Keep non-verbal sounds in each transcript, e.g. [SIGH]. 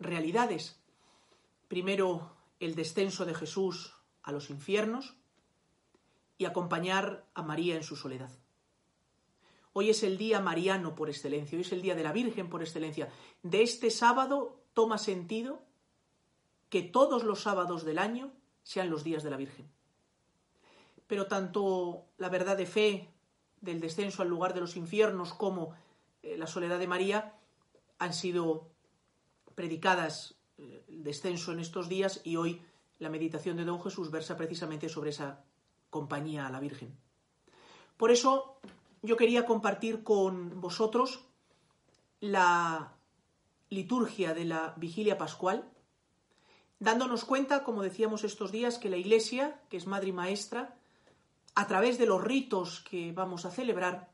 realidades. Primero, el descenso de Jesús a los infiernos y acompañar a María en su soledad. Hoy es el día mariano por excelencia, hoy es el día de la Virgen por excelencia. De este sábado toma sentido que todos los sábados del año sean los días de la Virgen. Pero tanto la verdad de fe del descenso al lugar de los infiernos como eh, la soledad de María han sido predicadas eh, el descenso en estos días y hoy la meditación de Don Jesús versa precisamente sobre esa compañía a la Virgen. Por eso yo quería compartir con vosotros la liturgia de la vigilia pascual, dándonos cuenta, como decíamos estos días, que la Iglesia, que es madre y maestra, a través de los ritos que vamos a celebrar,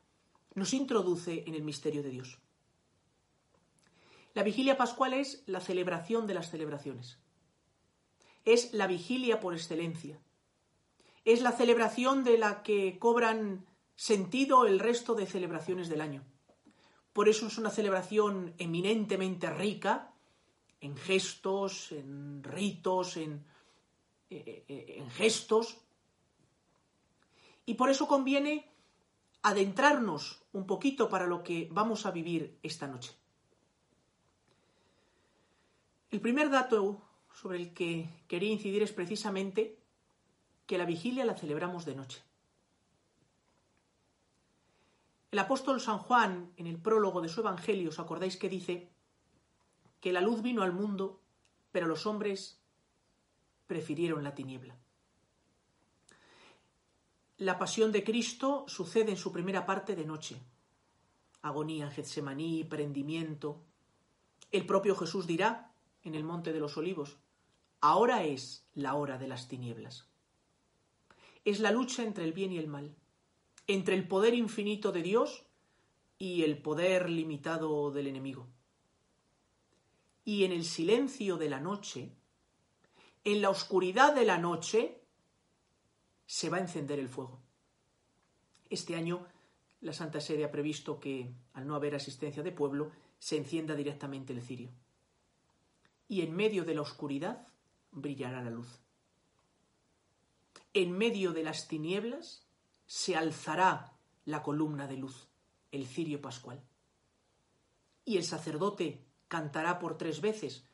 nos introduce en el misterio de Dios. La vigilia pascual es la celebración de las celebraciones. Es la vigilia por excelencia. Es la celebración de la que cobran sentido el resto de celebraciones del año. Por eso es una celebración eminentemente rica en gestos, en ritos, en, eh, eh, en gestos. Y por eso conviene adentrarnos un poquito para lo que vamos a vivir esta noche. El primer dato sobre el que quería incidir es precisamente que la vigilia la celebramos de noche. El apóstol San Juan, en el prólogo de su Evangelio, os acordáis que dice que la luz vino al mundo, pero los hombres prefirieron la tiniebla. La pasión de Cristo sucede en su primera parte de noche. Agonía Getsemaní, prendimiento. El propio Jesús dirá en el Monte de los Olivos. Ahora es la hora de las tinieblas. Es la lucha entre el bien y el mal, entre el poder infinito de Dios y el poder limitado del enemigo. Y en el silencio de la noche, en la oscuridad de la noche, se va a encender el fuego. Este año la Santa Sede ha previsto que, al no haber asistencia de pueblo, se encienda directamente el cirio y en medio de la oscuridad brillará la luz. En medio de las tinieblas se alzará la columna de luz, el cirio pascual. Y el sacerdote cantará por tres veces.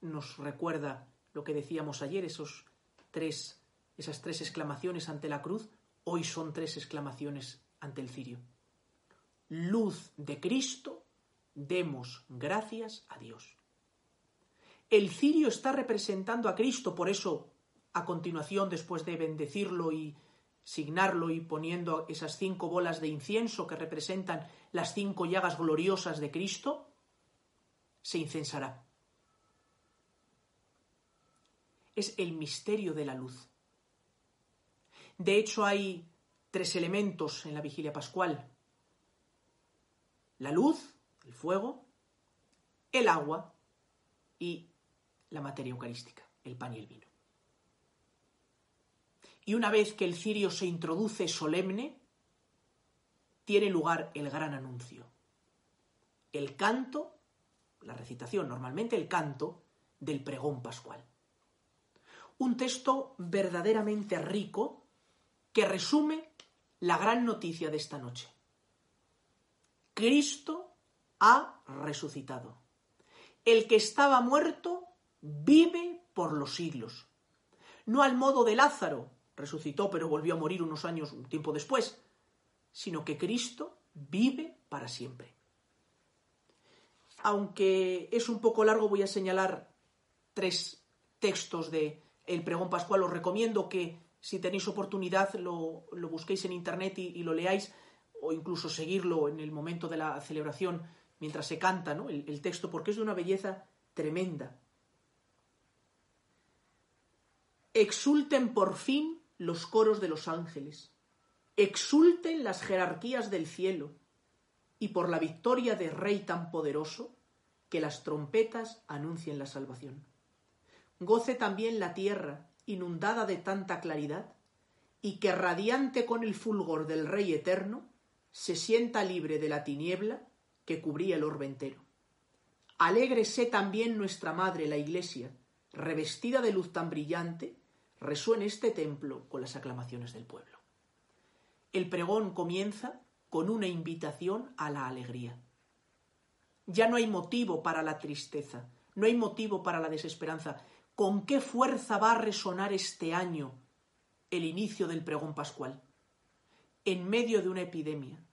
Nos recuerda lo que decíamos ayer, esos tres, esas tres exclamaciones ante la cruz, hoy son tres exclamaciones ante el cirio. Luz de Cristo, demos gracias a Dios. El cirio está representando a Cristo, por eso, a continuación, después de bendecirlo y signarlo y poniendo esas cinco bolas de incienso que representan las cinco llagas gloriosas de Cristo, se incensará. Es el misterio de la luz. De hecho, hay tres elementos en la vigilia pascual. La luz, el fuego, el agua y la materia eucarística, el pan y el vino. Y una vez que el cirio se introduce solemne, tiene lugar el gran anuncio. El canto, la recitación, normalmente el canto del pregón pascual. Un texto verdaderamente rico que resume la gran noticia de esta noche. Cristo ha resucitado. El que estaba muerto vive por los siglos. No al modo de Lázaro, resucitó pero volvió a morir unos años, un tiempo después, sino que Cristo vive para siempre. Aunque es un poco largo, voy a señalar tres textos de El pregón pascual. Os recomiendo que si tenéis oportunidad lo, busquéis en internet y, lo leáis, o incluso seguirlo en el momento de la celebración mientras se canta ¿no? el texto, porque es de una belleza tremenda. Exulten por fin los coros de los ángeles, exulten las jerarquías del cielo, y por la victoria de Rey tan poderoso, que las trompetas anuncien la salvación. Goce también la tierra, inundada de tanta claridad, y que radiante con el fulgor del Rey eterno, se sienta libre de la tiniebla que cubría el orbe entero. Alégrese también nuestra Madre, la Iglesia, revestida de luz tan brillante, resuene este templo con las aclamaciones del pueblo. El pregón comienza con una invitación a la alegría. Ya no hay motivo para la tristeza, no hay motivo para la desesperanza. ¿Con qué fuerza va a resonar este año el inicio del pregón pascual? En medio de una epidemia,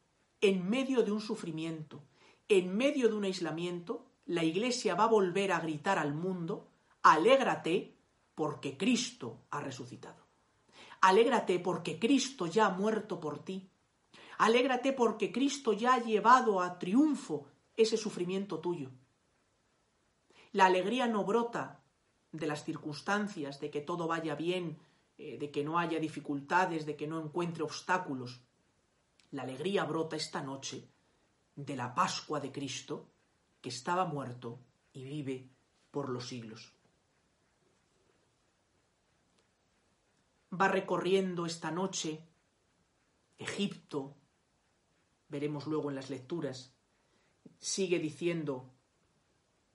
en medio de un sufrimiento, en medio de un aislamiento, la Iglesia va a volver a gritar al mundo, alégrate porque Cristo ha resucitado. Alégrate porque Cristo ya ha muerto por ti. Alégrate porque Cristo ya ha llevado a triunfo ese sufrimiento tuyo. La alegría no brota de las circunstancias, de que todo vaya bien, eh, de que no haya dificultades, de que no encuentre obstáculos. La alegría brota esta noche de la Pascua de Cristo, que estaba muerto y vive por los siglos. Va recorriendo esta noche Egipto, veremos luego en las lecturas, sigue diciendo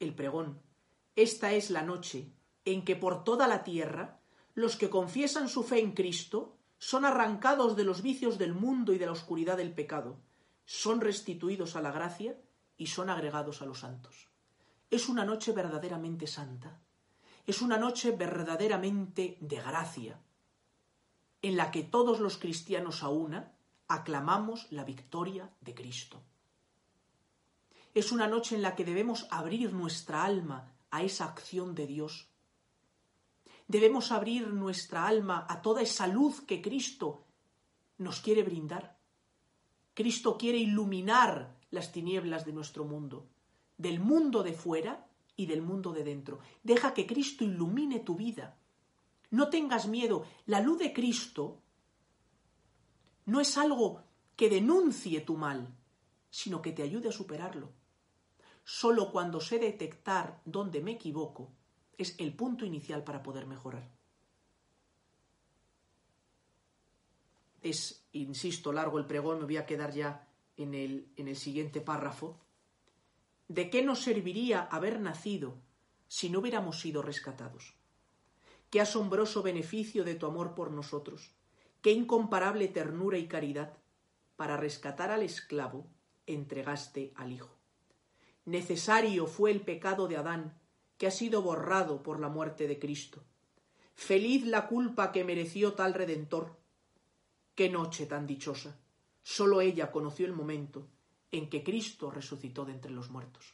el pregón, esta es la noche en que por toda la tierra los que confiesan su fe en Cristo son arrancados de los vicios del mundo y de la oscuridad del pecado, son restituidos a la gracia y son agregados a los santos. Es una noche verdaderamente santa, es una noche verdaderamente de gracia, en la que todos los cristianos a una aclamamos la victoria de Cristo. Es una noche en la que debemos abrir nuestra alma a esa acción de Dios. Debemos abrir nuestra alma a toda esa luz que Cristo nos quiere brindar. Cristo quiere iluminar las tinieblas de nuestro mundo, del mundo de fuera y del mundo de dentro. Deja que Cristo ilumine tu vida, no tengas miedo. La luz de Cristo no es algo que denuncie tu mal, sino que te ayude a superarlo. Solo cuando sé detectar dónde me equivoco es el punto inicial para poder mejorar. Es, insisto, largo el pregón, me voy a quedar ya en el, en el siguiente párrafo. ¿De qué nos serviría haber nacido si no hubiéramos sido rescatados? Qué asombroso beneficio de tu amor por nosotros, qué incomparable ternura y caridad. Para rescatar al esclavo, entregaste al Hijo. Necesario fue el pecado de Adán, que ha sido borrado por la muerte de Cristo. Feliz la culpa que mereció tal Redentor. Qué noche tan dichosa. Sólo ella conoció el momento en que Cristo resucitó de entre los muertos.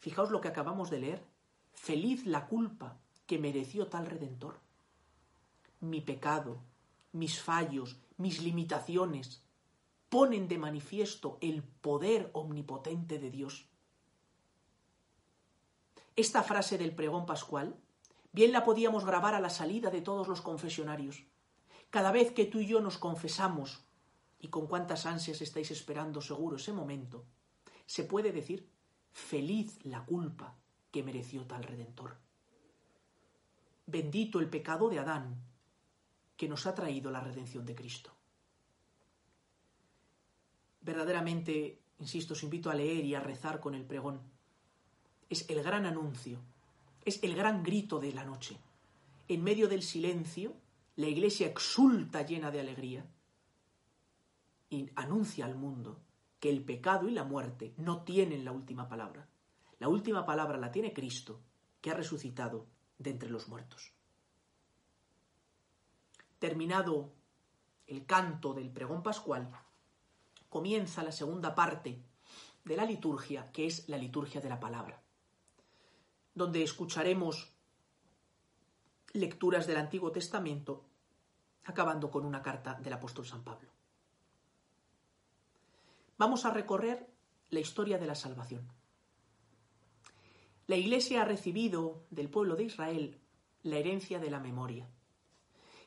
Fijaos lo que acabamos de leer. Feliz la culpa que mereció tal redentor. Mi pecado, mis fallos, mis limitaciones ponen de manifiesto el poder omnipotente de Dios. Esta frase del pregón pascual bien la podíamos grabar a la salida de todos los confesionarios. Cada vez que tú y yo nos confesamos, y con cuántas ansias estáis esperando seguro ese momento, se puede decir, feliz la culpa que mereció tal redentor. Bendito el pecado de Adán, que nos ha traído la redención de Cristo. Verdaderamente, insisto, os invito a leer y a rezar con el pregón. Es el gran anuncio, es el gran grito de la noche. En medio del silencio, la iglesia exulta llena de alegría y anuncia al mundo que el pecado y la muerte no tienen la última palabra. La última palabra la tiene Cristo, que ha resucitado de entre los muertos. Terminado el canto del pregón pascual, comienza la segunda parte de la liturgia, que es la liturgia de la palabra, donde escucharemos lecturas del Antiguo Testamento, acabando con una carta del apóstol San Pablo. Vamos a recorrer la historia de la salvación. La Iglesia ha recibido del pueblo de Israel la herencia de la memoria.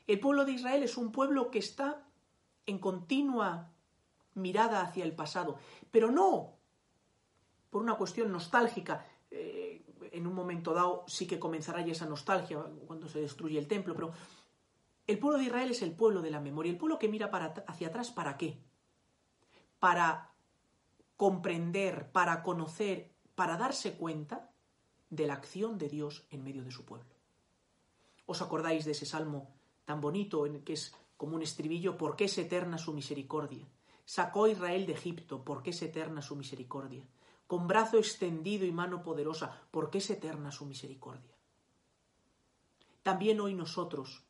El pueblo de Israel es un pueblo que está en continua mirada hacia el pasado, pero no por una cuestión nostálgica. Eh, en un momento dado sí que comenzará ya esa nostalgia cuando se destruye el templo, pero el pueblo de Israel es el pueblo de la memoria, el pueblo que mira hacia atrás, ¿para qué? Para comprender, para conocer, para darse cuenta de la acción de Dios en medio de su pueblo. ¿Os acordáis de ese salmo tan bonito en que es como un estribillo, ¿por qué es eterna su misericordia? Sacó Israel de Egipto, ¿por qué es eterna su misericordia? Con brazo extendido y mano poderosa, ¿por qué es eterna su misericordia? También hoy nosotros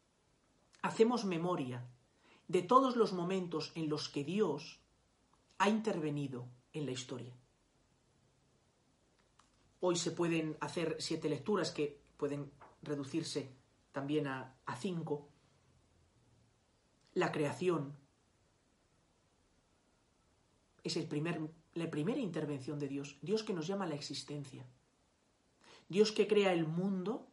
hacemos memoria de todos los momentos en los que Dios ha intervenido en la historia. Hoy se pueden hacer siete lecturas que pueden reducirse también a, cinco. La creación es el primer, la primera intervención de Dios. Dios que nos llama a la existencia. Dios que crea el mundo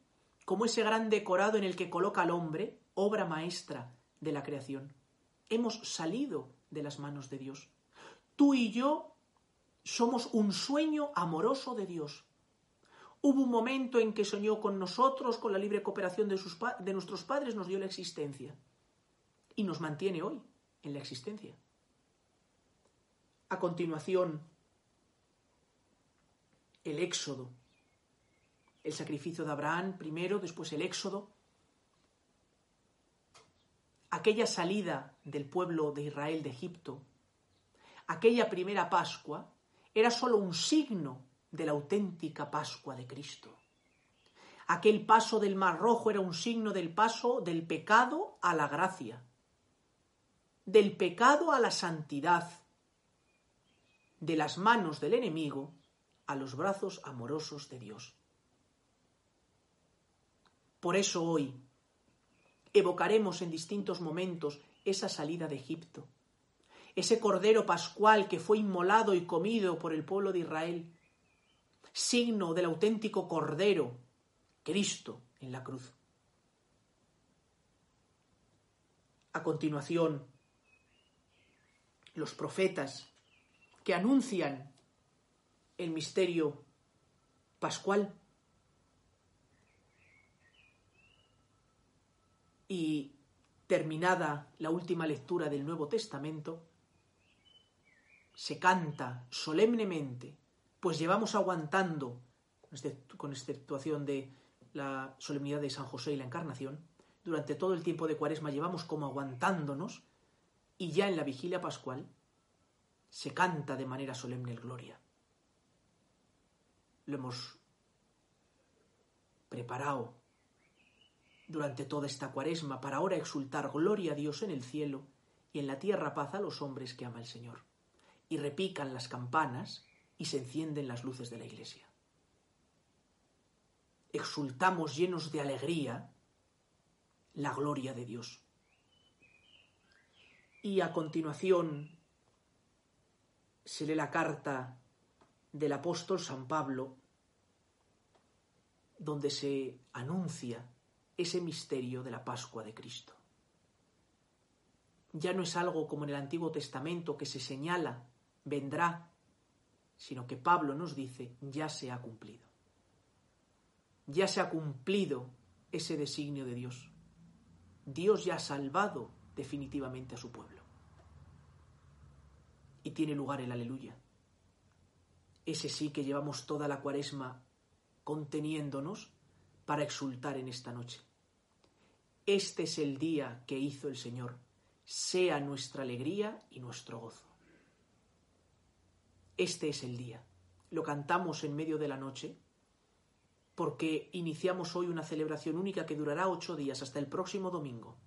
como ese gran decorado en el que coloca al hombre, obra maestra de la creación. Hemos salido de las manos de Dios. Tú y yo somos un sueño amoroso de Dios. Hubo un momento en que soñó con nosotros, con la libre cooperación de, nuestros padres, nos dio la existencia. Y nos mantiene hoy en la existencia. A continuación, el éxodo. El sacrificio de Abraham primero, después el éxodo. Aquella salida del pueblo de Israel de Egipto, aquella primera Pascua, era sólo un signo de la auténtica Pascua de Cristo. Aquel paso del Mar Rojo era un signo del paso del pecado a la gracia, del pecado a la santidad, de las manos del enemigo a los brazos amorosos de Dios. Por eso hoy evocaremos en distintos momentos esa salida de Egipto, ese cordero pascual que fue inmolado y comido por el pueblo de Israel, signo del auténtico Cordero, Cristo, en la cruz. A continuación, los profetas que anuncian el misterio pascual y terminada la última lectura del Nuevo Testamento, se canta solemnemente pues llevamos aguantando, con exceptuación de la solemnidad de San José y la Encarnación, durante todo el tiempo de Cuaresma llevamos como aguantándonos y ya en la vigilia pascual se canta de manera solemne el Gloria. Lo hemos preparado durante toda esta cuaresma para ahora exultar gloria a Dios en el cielo y en la tierra paz a los hombres que ama el Señor. Y repican las campanas y se encienden las luces de la iglesia. Exultamos llenos de alegría la gloria de Dios. Y a continuación se lee la carta del apóstol San Pablo, donde se anuncia ese misterio de la Pascua de Cristo. Ya no es algo como en el Antiguo Testamento que se señala, vendrá, sino que Pablo nos dice, ya se ha cumplido. Ya se ha cumplido ese designio de Dios. Dios ya ha salvado definitivamente a su pueblo. Y tiene lugar el aleluya. Ese sí que llevamos toda la cuaresma conteniéndonos para exultar en esta noche. Este es el día que hizo el Señor. Sea nuestra alegría y nuestro gozo. Este es el día. Lo cantamos en medio de la noche porque iniciamos hoy una celebración única que durará ocho días hasta el próximo domingo.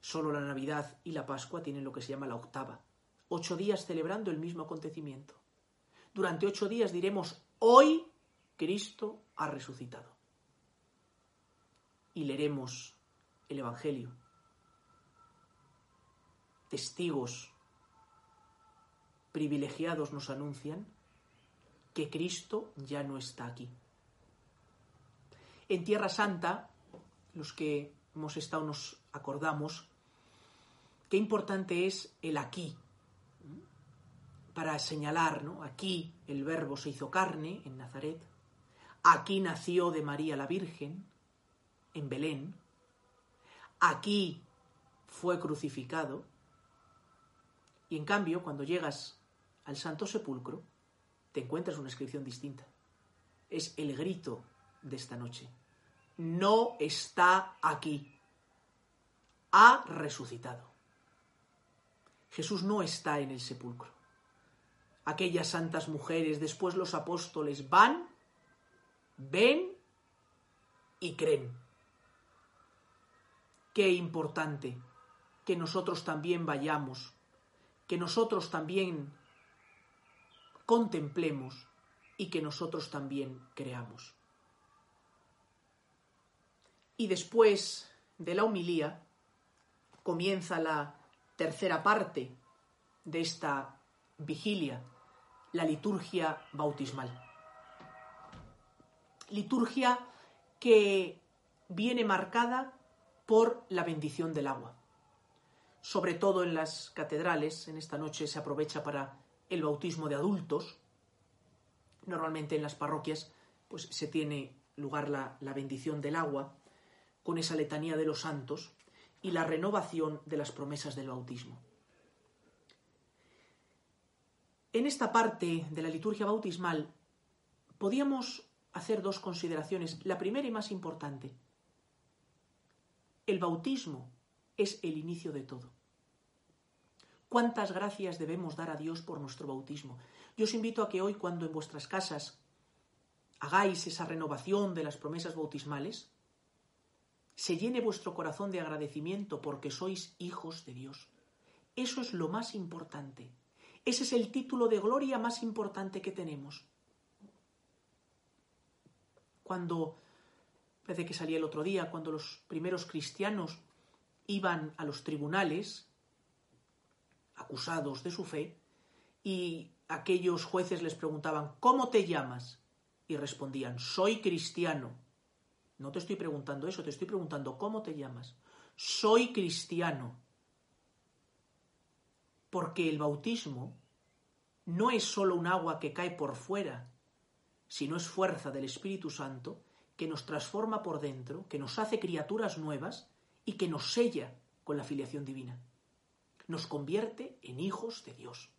Solo la Navidad y la Pascua tienen lo que se llama la octava. Ocho días celebrando el mismo acontecimiento. Durante ocho días diremos, hoy Cristo ha resucitado. Y leeremos el Evangelio. Testigos privilegiados nos anuncian que Cristo ya no está aquí. En Tierra Santa, los que hemos estado nos acordamos qué importante es el aquí, para señalar, ¿no? Aquí el verbo se hizo carne en Nazaret, aquí nació de María la Virgen, en Belén, aquí fue crucificado, y en cambio, cuando llegas al Santo Sepulcro, te encuentras una inscripción distinta. Es el grito de esta noche. No está aquí. Ha resucitado. Jesús no está en el sepulcro. Aquellas santas mujeres, después los apóstoles, van, ven y creen. Qué importante que nosotros también vayamos, que nosotros también contemplemos y que nosotros también creamos. Y después de la humilía comienza la tercera parte de esta vigilia, la liturgia bautismal. Liturgia que viene marcada por la bendición del agua. Sobre todo en las catedrales, en esta noche se aprovecha para el bautismo de adultos. Normalmente en las parroquias pues, se tiene lugar la, la bendición del agua con esa letanía de los santos y la renovación de las promesas del bautismo. En esta parte de la liturgia bautismal podíamos hacer dos consideraciones. La primera y más importante. El bautismo es el inicio de todo. ¿Cuántas gracias debemos dar a Dios por nuestro bautismo? Yo os invito a que hoy, cuando en vuestras casas hagáis esa renovación de las promesas bautismales, se llene vuestro corazón de agradecimiento porque sois hijos de Dios. Eso es lo más importante. Ese es el título de gloria más importante que tenemos. Cuando, parece que salía el otro día, cuando los primeros cristianos iban a los tribunales, acusados de su fe, y aquellos jueces les preguntaban, ¿cómo te llamas? Y respondían, soy cristiano. No te estoy preguntando eso, te estoy preguntando, ¿cómo te llamas? Soy cristiano porque el bautismo no es sólo un agua que cae por fuera, sino es fuerza del Espíritu Santo que nos transforma por dentro, que nos hace criaturas nuevas y que nos sella con la filiación divina. Nos convierte en hijos de Dios.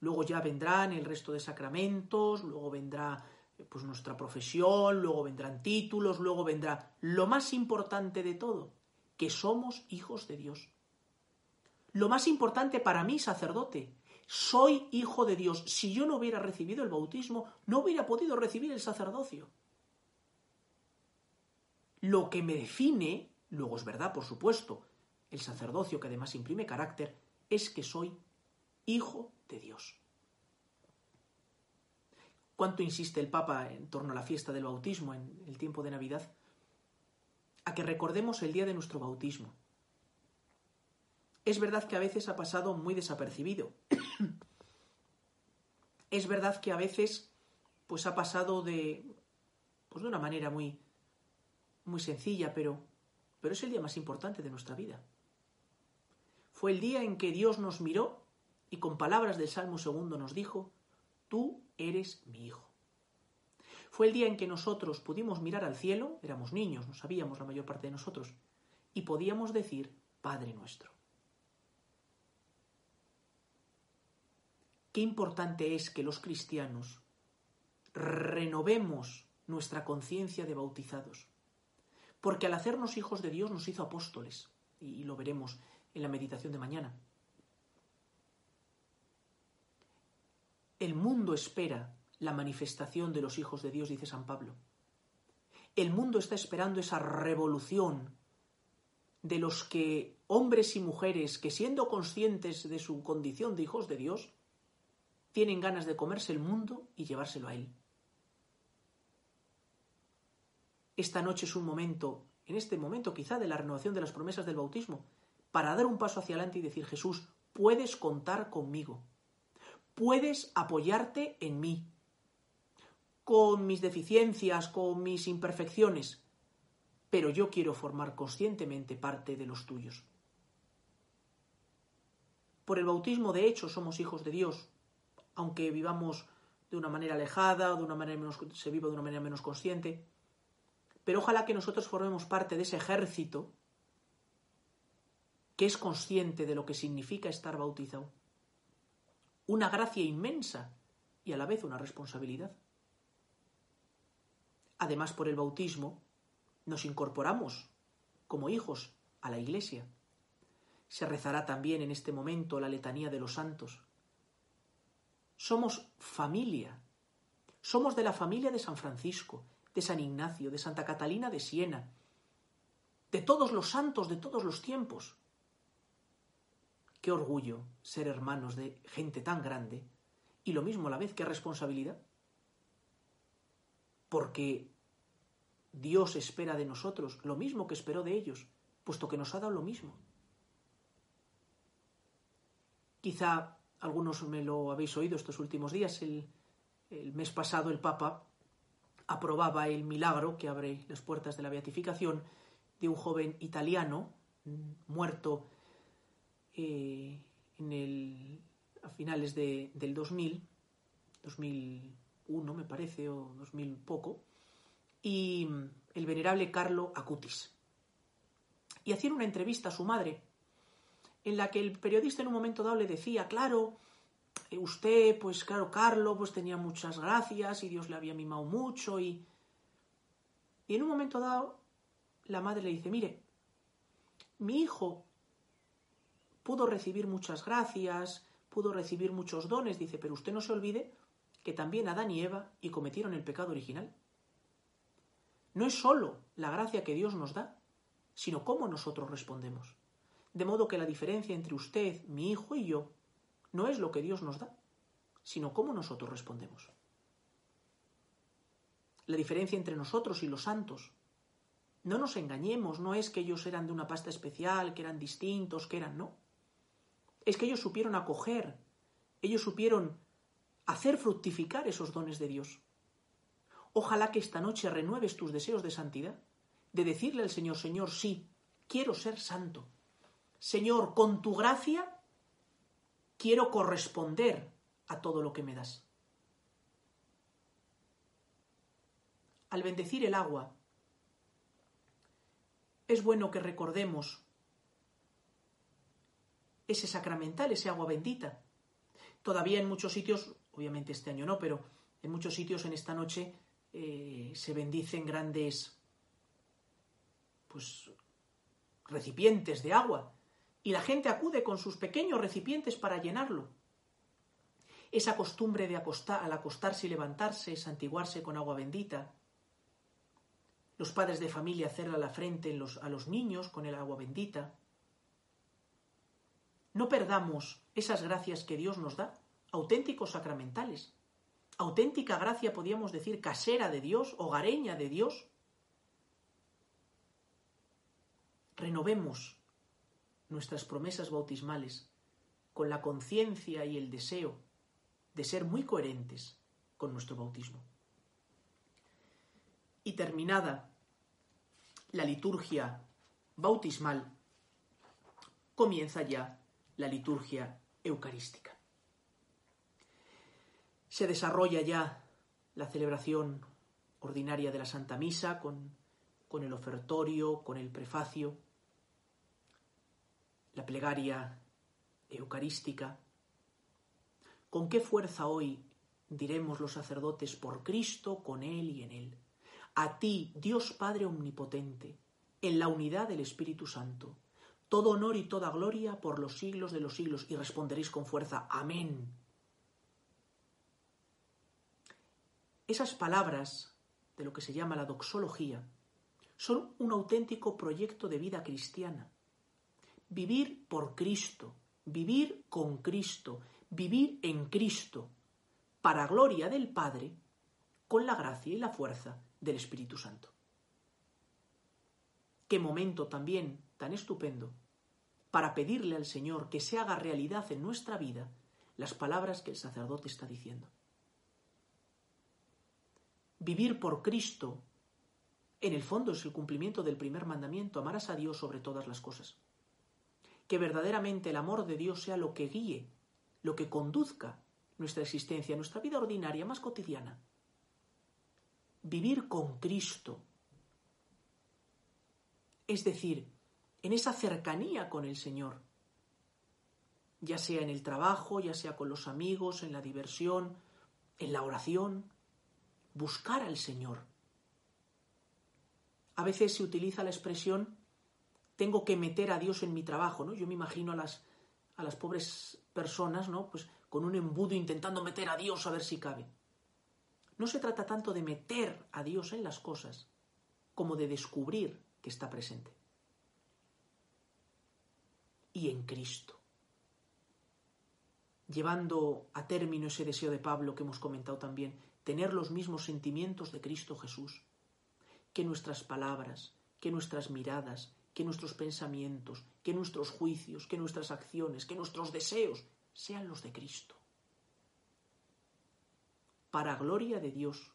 Luego ya vendrán el resto de sacramentos, luego vendrá pues nuestra profesión, luego vendrán títulos, luego vendrá lo más importante de todo, que somos hijos de Dios. Lo más importante para mí, sacerdote, soy hijo de Dios. Si yo no hubiera recibido el bautismo, no hubiera podido recibir el sacerdocio. Lo que me define, luego es verdad, por supuesto, el sacerdocio, que además imprime carácter, es que soy hijo de Dios. ¿Cuánto insiste el Papa en torno a la fiesta del bautismo en el tiempo de Navidad? A que recordemos el día de nuestro bautismo. Es verdad que a veces ha pasado muy desapercibido. [CLEARS THROAT] es verdad que a veces pues ha pasado de pues de una manera muy muy sencilla, pero pero es el día más importante de nuestra vida. Fue el día en que Dios nos miró y con palabras del Salmo segundo nos dijo, tú eres mi hijo. Fue el día en que nosotros pudimos mirar al cielo, éramos niños, no sabíamos la mayor parte de nosotros, y podíamos decir, Padre nuestro. qué importante es que los cristianos renovemos nuestra conciencia de bautizados. Porque al hacernos hijos de Dios nos hizo apóstoles, y lo veremos en la meditación de mañana. El mundo espera la manifestación de los hijos de Dios, dice San Pablo. El mundo está esperando esa revolución de los que hombres y mujeres que siendo conscientes de su condición de hijos de Dios, tienen ganas de comerse el mundo y llevárselo a Él. Esta noche es un momento, en este momento quizá de la renovación de las promesas del bautismo, para dar un paso hacia adelante y decir, Jesús, puedes contar conmigo, puedes apoyarte en mí, con mis deficiencias, con mis imperfecciones, pero yo quiero formar conscientemente parte de los tuyos. Por el bautismo, de hecho, somos hijos de Dios, aunque vivamos de una manera alejada, de una manera menos, se viva de una manera menos consciente. Pero ojalá que nosotros formemos parte de ese ejército que es consciente de lo que significa estar bautizado. Una gracia inmensa y a la vez una responsabilidad. Además, por el bautismo, nos incorporamos como hijos a la Iglesia. Se rezará también en este momento la letanía de los santos. Somos familia. Somos de la familia de San Francisco, de San Ignacio, de Santa Catalina de Siena, de todos los santos de todos los tiempos. Qué orgullo ser hermanos de gente tan grande y lo mismo a la vez que responsabilidad. Porque Dios espera de nosotros lo mismo que esperó de ellos, puesto que nos ha dado lo mismo. Quizá algunos me lo habéis oído estos últimos días. El, mes pasado el Papa aprobaba el milagro que abre las puertas de la beatificación de un joven italiano mm, muerto eh, en el, a finales de, del 2000, 2001 me parece, o 2000 poco, y mm, el venerable Carlo Acutis. Y hacían una entrevista a su madre, en la que el periodista en un momento dado le decía, claro, eh, usted, pues claro, Carlo, pues tenía muchas gracias y Dios le había mimado mucho y... Y en un momento dado, la madre le dice, mire, mi hijo pudo recibir muchas gracias, pudo recibir muchos dones, dice, pero usted no se olvide que también Adán y Eva y cometieron el pecado original. No es sólo la gracia que Dios nos da, sino cómo nosotros respondemos. De modo que la diferencia entre usted, mi hijo y yo no es lo que Dios nos da, sino cómo nosotros respondemos. La diferencia entre nosotros y los santos. No nos engañemos, no es que ellos eran de una pasta especial, que eran distintos, que eran, no. Es que ellos supieron acoger, ellos supieron hacer fructificar esos dones de Dios. Ojalá que esta noche renueves tus deseos de santidad, de decirle al Señor, Señor, sí, quiero ser santo. Señor, con tu gracia quiero corresponder a todo lo que me das. Al bendecir el agua, es bueno que recordemos ese sacramental, ese agua bendita. Todavía en muchos sitios, obviamente este año no, pero en muchos sitios en esta noche eh, se bendicen grandes pues recipientes de agua y la gente acude con sus pequeños recipientes para llenarlo. Esa costumbre de acostar, al acostarse y levantarse, santiguarse con agua bendita. Los padres de familia hacerle la frente a los niños con el agua bendita. No perdamos esas gracias que Dios nos da, auténticos sacramentales auténtica gracia, podríamos decir, casera de Dios, hogareña de Dios. Renovemos nuestras promesas bautismales con la conciencia y el deseo de ser muy coherentes con nuestro bautismo. Y terminada la liturgia bautismal, comienza ya la liturgia eucarística se desarrolla ya la celebración ordinaria de la Santa Misa con, con el ofertorio, con el prefacio, la plegaria eucarística. ¿Con qué fuerza hoy diremos los sacerdotes por Cristo, con Él y en Él? A ti, Dios Padre Omnipotente, en la unidad del Espíritu Santo, todo honor y toda gloria por los siglos de los siglos, y responderéis con fuerza, Amén. Esas palabras de lo que se llama la doxología son un auténtico proyecto de vida cristiana. Vivir por Cristo, vivir con Cristo, vivir en Cristo, para gloria del Padre, con la gracia y la fuerza del Espíritu Santo. Qué momento también tan estupendo para pedirle al Señor que se haga realidad en nuestra vida las palabras que el sacerdote está diciendo. Vivir por Cristo, en el fondo, es el cumplimiento del primer mandamiento, amarás a Dios sobre todas las cosas. Que verdaderamente el amor de Dios sea lo que guíe, lo que conduzca nuestra existencia, nuestra vida ordinaria, más cotidiana. Vivir con Cristo, es decir, en esa cercanía con el Señor, ya sea en el trabajo, ya sea con los amigos, en la diversión, en la oración, buscar al Señor. A veces se utiliza la expresión tengo que meter a Dios en mi trabajo, ¿no? Yo me imagino a las, a las pobres personas, ¿no? Pues con un embudo intentando meter a Dios a ver si cabe. No se trata tanto de meter a Dios en las cosas como de descubrir que está presente. Y en Cristo. Llevando a término ese deseo de Pablo que hemos comentado también, tener los mismos sentimientos de Cristo Jesús, que nuestras palabras, que nuestras miradas, que nuestros pensamientos, que nuestros juicios, que nuestras acciones, que nuestros deseos sean los de Cristo. Para gloria de Dios.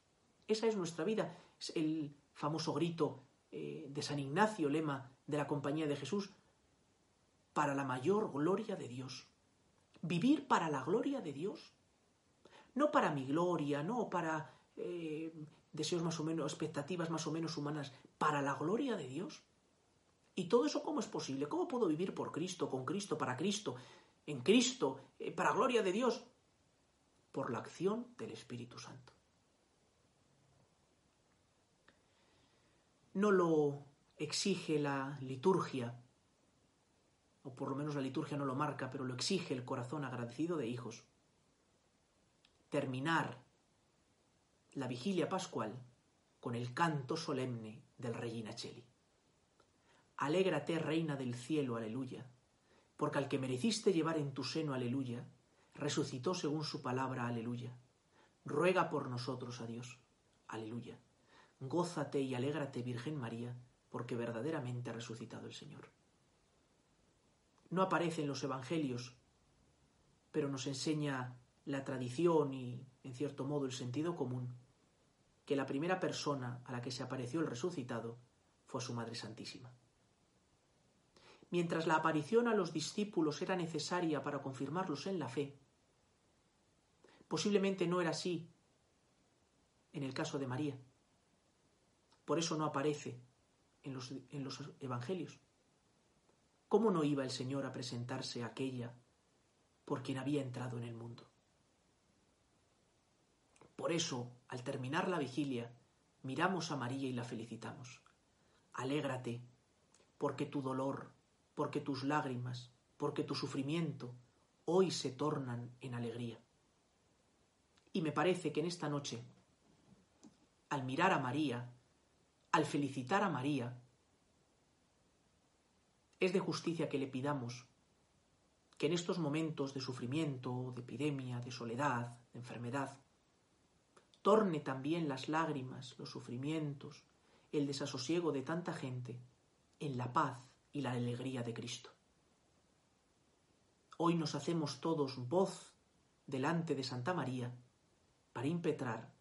Esa es nuestra vida. Es el famoso grito eh, de San Ignacio, lema de la Compañía de Jesús. Para la mayor gloria de Dios. Vivir para la gloria de Dios no para mi gloria, no para eh, deseos más o menos, expectativas más o menos humanas, para la gloria de Dios. ¿Y todo eso cómo es posible? ¿Cómo puedo vivir por Cristo, con Cristo, para Cristo, en Cristo, eh, para gloria de Dios? Por la acción del Espíritu Santo. No lo exige la liturgia, o por lo menos la liturgia no lo marca, pero lo exige el corazón agradecido de hijos terminar la vigilia pascual con el canto solemne del Regina Cheli. Alégrate, Reina del cielo, aleluya, porque al que mereciste llevar en tu seno, aleluya, resucitó según su palabra, aleluya. Ruega por nosotros a Dios, aleluya. Gózate y alégrate, Virgen María, porque verdaderamente ha resucitado el Señor. No aparece en los Evangelios, pero nos enseña la tradición y, en cierto modo, el sentido común, que la primera persona a la que se apareció el resucitado fue su Madre Santísima. Mientras la aparición a los discípulos era necesaria para confirmarlos en la fe, posiblemente no era así en el caso de María. Por eso no aparece en los, en los evangelios. ¿Cómo no iba el Señor a presentarse a aquella por quien había entrado en el mundo? Por eso, al terminar la vigilia, miramos a María y la felicitamos. Alégrate, porque tu dolor, porque tus lágrimas, porque tu sufrimiento hoy se tornan en alegría. Y me parece que en esta noche, al mirar a María, al felicitar a María, es de justicia que le pidamos que en estos momentos de sufrimiento, de epidemia, de soledad, de enfermedad, torne también las lágrimas, los sufrimientos, el desasosiego de tanta gente en la paz y la alegría de Cristo. Hoy nos hacemos todos voz delante de Santa María para impetrar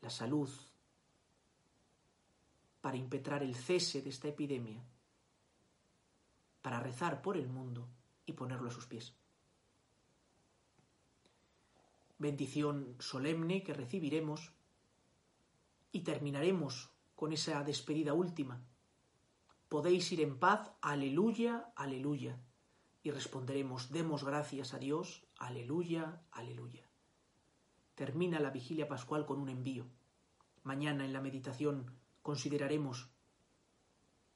la salud, para impetrar el cese de esta epidemia, para rezar por el mundo y ponerlo a sus pies bendición solemne que recibiremos y terminaremos con esa despedida última. Podéis ir en paz, aleluya, aleluya. Y responderemos, demos gracias a Dios, aleluya, aleluya. Termina la vigilia pascual con un envío. Mañana en la meditación consideraremos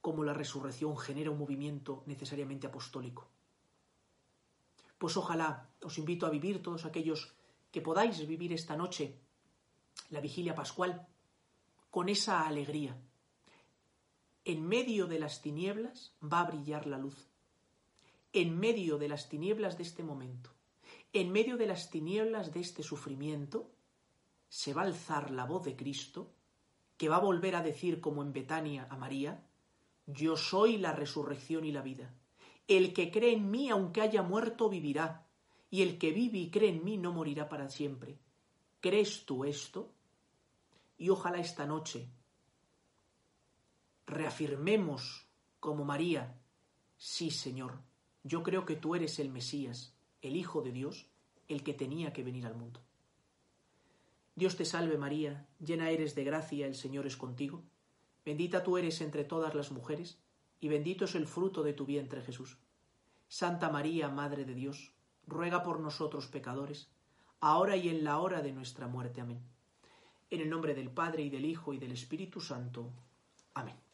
cómo la resurrección genera un movimiento necesariamente apostólico. Pues ojalá os invito a vivir todos aquellos que podáis vivir esta noche la vigilia pascual con esa alegría. En medio de las tinieblas va a brillar la luz. En medio de las tinieblas de este momento, en medio de las tinieblas de este sufrimiento, se va a alzar la voz de Cristo, que va a volver a decir como en Betania a María, yo soy la resurrección y la vida, El que cree en mí, aunque haya muerto, vivirá, y el que vive y cree en mí no morirá para siempre. ¿Crees tú esto? Y ojalá esta noche reafirmemos como María, sí Señor, yo creo que tú eres el Mesías, el Hijo de Dios, el que tenía que venir al mundo. Dios te salve María, llena eres de gracia, el Señor es contigo, bendita tú eres entre todas las mujeres, y bendito es el fruto de tu vientre Jesús. Santa María, Madre de Dios, ruega por nosotros pecadores, ahora y en la hora de nuestra muerte. Amén. En el nombre del Padre y del Hijo y del Espíritu Santo. Amén.